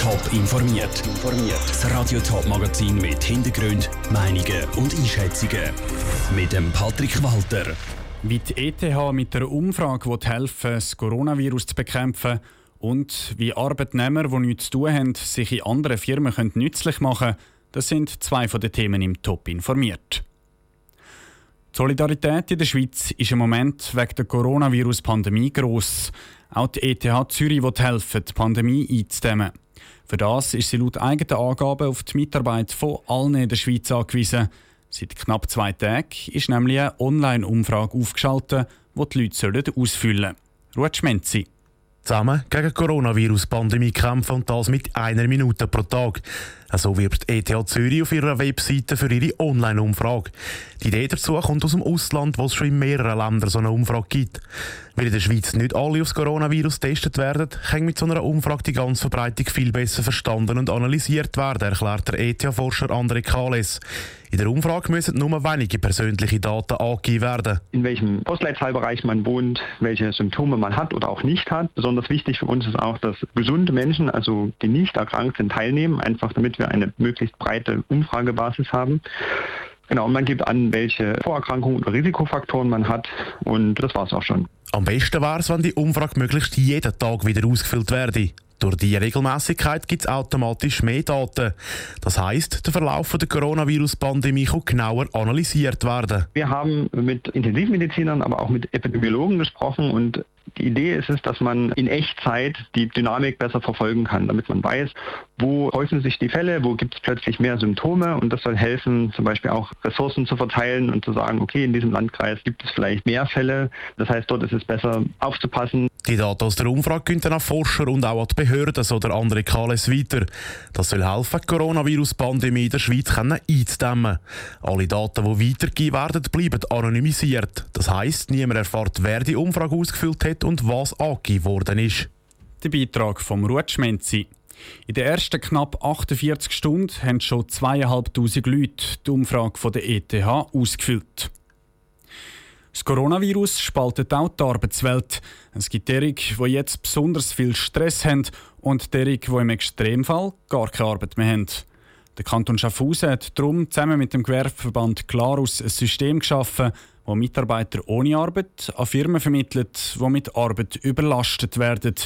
Top informiert. Das Radio Top Magazin mit Hintergrund, Meinungen und Einschätzungen mit dem Patrick Walter. Wie die ETH mit der Umfrage helfen das Coronavirus zu bekämpfen und wie Arbeitnehmer, die nichts zu tun haben, sich in anderen Firmen können nützlich machen können, das sind zwei von den Themen im Top informiert. Die Solidarität in der Schweiz ist im Moment wegen der Coronavirus-Pandemie gross. Auch die ETH Zürich will helfen, die Pandemie einzudämmen. Für das ist sie laut eigenen Angaben auf die Mitarbeit von allen in der Schweiz angewiesen. Seit knapp zwei Tagen ist nämlich eine Online-Umfrage aufgeschaltet, die die Leute ausfüllen sollen. Ruth Schmenzi. Zusammen gegen Coronavirus-Pandemie kämpfen und das mit einer Minute pro Tag. So wirbt ETH Zürich auf ihrer Webseite für ihre Online-Umfrage. Die Idee dazu kommt aus dem Ausland, wo es schon in mehreren Ländern so eine Umfrage gibt. Weil in der Schweiz nicht alle aufs Coronavirus getestet werden, kann mit so einer Umfrage die ganze Verbreitung viel besser verstanden und analysiert werden, erklärt der ETH-Forscher André Kales. In der Umfrage müssen nur wenige persönliche Daten angegeben werden. In welchem Postleitzahlbereich man wohnt, welche Symptome man hat oder auch nicht hat. Besonders wichtig für uns ist auch, dass gesunde Menschen, also die nicht erkrankt sind, teilnehmen, einfach damit wir eine möglichst breite Umfragebasis haben. Genau, und man gibt an, welche Vorerkrankungen oder Risikofaktoren man hat und das war es auch schon. Am besten wäre es, wenn die Umfrage möglichst jeden Tag wieder ausgefüllt werde. Durch die Regelmäßigkeit gibt es automatisch mehr Daten. Das heißt, der Verlauf der Coronavirus-Pandemie kann genauer analysiert werden. Wir haben mit Intensivmedizinern, aber auch mit Epidemiologen gesprochen und die Idee ist es, dass man in Echtzeit die Dynamik besser verfolgen kann, damit man weiß, wo häufen sich die Fälle, wo gibt es plötzlich mehr Symptome und das soll helfen, zum Beispiel auch Ressourcen zu verteilen und zu sagen, okay, in diesem Landkreis gibt es vielleicht mehr Fälle. Das heißt, dort ist es besser aufzupassen. Die Daten aus der Umfrage können dann auch Forscher und auch an die Behörden oder andere KLS weiter. Das soll helfen, die Coronavirus-Pandemie in der Schweiz einzudämmen. Alle Daten, die weitergegeben werden, bleiben anonymisiert. Das heisst, niemand erfährt, wer die Umfrage ausgefüllt hat und was angegeben worden ist. Der Beitrag vom Rutschmenzi. In den ersten knapp 48 Stunden haben schon 2'500 Leute die Umfrage von der ETH ausgefüllt. Das Coronavirus spaltet auch die Arbeitswelt. Es gibt derige, die jetzt besonders viel Stress haben und derige, die im Extremfall gar keine Arbeit mehr haben. Der Kanton Schaffhausen hat darum zusammen mit dem Gewerbeverband Klarus ein System geschaffen, wo Mitarbeiter ohne Arbeit an Firmen vermittelt, die mit Arbeit überlastet werden.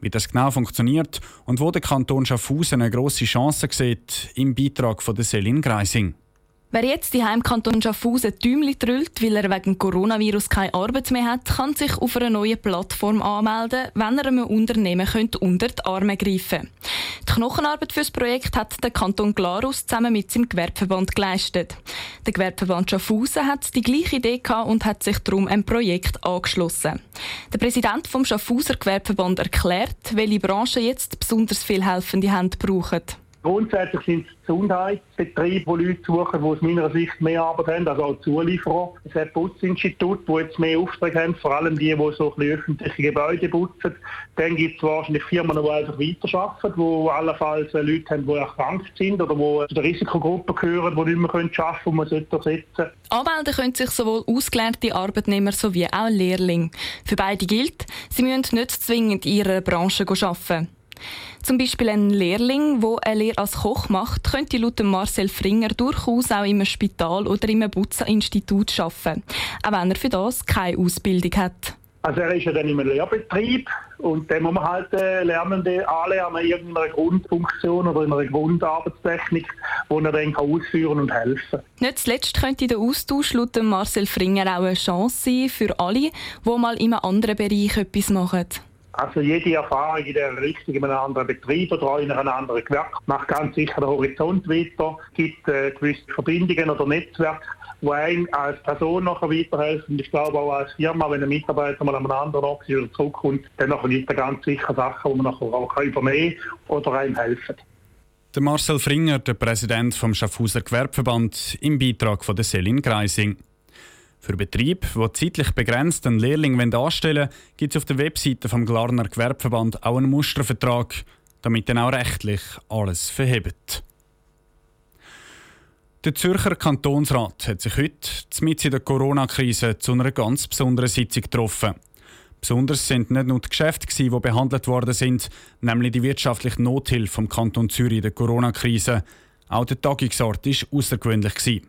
Wie das genau funktioniert und wo der Kanton Schaffhausen eine grosse Chance sieht, im Beitrag von Selin Greising. Wer jetzt die Heimkanton Schaffhausen Tümli drüllt, weil er wegen Coronavirus keine Arbeit mehr hat, kann sich auf einer neuen Plattform anmelden, wenn er einem Unternehmen unter die Arme greifen könnte. Die Knochenarbeit für das Projekt hat der Kanton Glarus zusammen mit seinem Gewerbeverband geleistet. Der Gewerbeverband Schaffhausen hat die gleiche Idee gehabt und hat sich darum ein Projekt angeschlossen. Der Präsident vom Schaffhauser Gewerbeverband erklärt, welche Branchen jetzt besonders viel helfende Hände brauchen. Grundsätzlich sind es Gesundheitsbetriebe, die Leute suchen, die aus meiner Sicht mehr Arbeit haben, also auch Zulieferer. Es hat Putzinstitute, die jetzt mehr Aufträge haben, vor allem die, die so öffentliche Gebäude putzen. Dann gibt es wahrscheinlich Firmen, die einfach weiterarbeiten, die allenfalls Leute haben, die erkrankt sind oder die zu der Risikogruppe gehören, die nicht mehr arbeiten können, die man ersetzen sollte. Anmelden können sich sowohl ausgelernte Arbeitnehmer sowie auch Lehrlinge. Für beide gilt, sie müssen nicht zwingend in ihrer Branche arbeiten. Zum Beispiel ein Lehrling, der eine Lehre als Koch macht, könnte laut Marcel Fringer durchaus auch im Spital oder im Butzeninstitut arbeiten, auch wenn er für das keine Ausbildung hat. Also er ist ja dann im Lehrbetrieb und dann muss man halt äh, Lernende anlernen, irgendeiner Grundfunktion oder in einer Grundarbeitstechnik, die er dann kann ausführen und helfen kann. Nicht zuletzt könnte der Austausch laut Marcel Fringer auch eine Chance sein für alle, die mal in einem anderen Bereich etwas machen. Also jede Erfahrung in der Richtung in einem anderen Betrieb oder in einem anderen Gewerk macht ganz sicher den Horizont weiter, gibt äh, gewisse Verbindungen oder Netzwerke, die einem als Person nachher weiterhelfen. Ich glaube auch als Firma, wenn ein Mitarbeiter mal an einem anderen Ort wieder zurückkommt, dann gibt es ganz sicher Sachen, die man nachher auch übernehmen kann oder einem helfen. Der Marcel Fringer, der Präsident vom Schaffhauser Gewerbeverband, im Beitrag von der Selin Greising. Für Betriebe, die zeitlich begrenzt einen Lehrling anstellen wollen, gibt es auf der Webseite vom Glarner Gewerbeverband auch einen Mustervertrag, damit dann auch rechtlich alles verhebt. Der Zürcher Kantonsrat hat sich heute, mitten in der Corona-Krise, zu einer ganz besonderen Sitzung getroffen. Besonders sind nicht nur die Geschäfte, die behandelt worden sind, nämlich die wirtschaftliche Nothilfe vom Kanton Zürich in der Corona-Krise. Auch der Tagungsort war außergewöhnlich.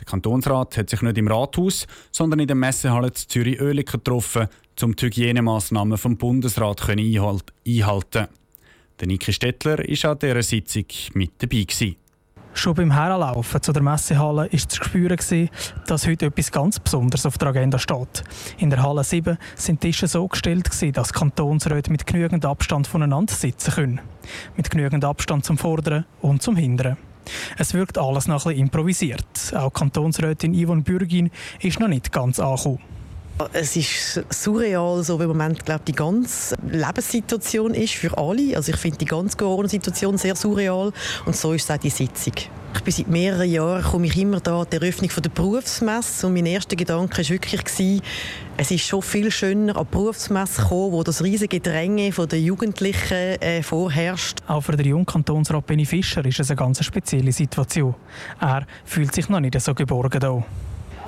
Der Kantonsrat hat sich nicht im Rathaus, sondern in der Messehalle Zürich-Oerlikon getroffen, um die Hygienemaßnahmen vom Bundesrat einhalten. Der Niki Stettler war an dieser Sitzung mit dabei. Gewesen. Schon beim Herlaufen zu der Messehalle war zu spüren, dass heute etwas ganz Besonderes auf der Agenda steht. In der Halle 7 sind Tische so gestellt, dass Kantonsräte mit genügend Abstand voneinander sitzen können. Mit genügend Abstand zum Vorderen und zum Hinteren. Es wirkt alles noch ein bisschen improvisiert. Auch Kantonsrätin Yvonne Bürgin ist noch nicht ganz angekommen. Es ist surreal, so wie im Moment glaube die ganze Lebenssituation ist für alle. Also ich finde die ganze Corona-Situation sehr surreal und so ist es auch die Sitzung. Ich bin seit mehreren Jahren komme ich immer da die Eröffnung der Berufsmesse und mein erster Gedanke war wirklich es ist schon viel schöner an die Berufsmesse kommen, wo das riesige Dränge der Jugendlichen äh, vorherrscht. Auch für den Jungkantonsrat Benny Fischer ist es eine ganz spezielle Situation. Er fühlt sich noch nicht so geborgen hier.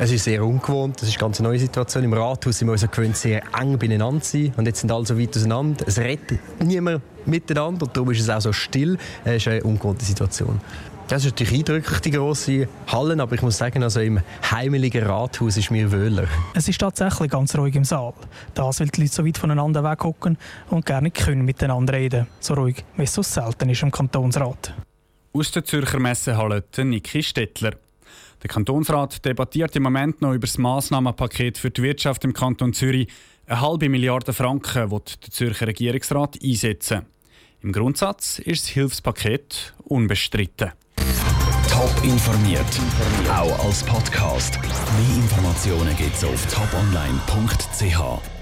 Es ist sehr ungewohnt, es ist eine ganz neue Situation. Im Rathaus sind wir uns gewöhnt, sehr eng beieinander zu sein. Und jetzt sind alle so weit auseinander. Es redet niemand miteinander und darum ist es auch so still. Es ist eine ungewohnte Situation. Das ist natürlich eindrücklich, die grosse Hallen, aber ich muss sagen, also im heimeligen Rathaus ist mir wöhler. Es ist tatsächlich ganz ruhig im Saal. Das, weil die Leute so weit voneinander weghocken und gerne können miteinander reden. So ruhig, wie es so selten ist im Kantonsrat. Aus der Zürcher Messehalle Niki Stettler. Der Kantonsrat debattiert im Moment noch über das Massnahmenpaket für die Wirtschaft im Kanton Zürich. Eine halbe Milliarde Franken wird der Zürcher Regierungsrat einsetzen. Im Grundsatz ist das Hilfspaket unbestritten. Top informiert, auch als Podcast. Mehr Informationen gibt es auf toponline.ch.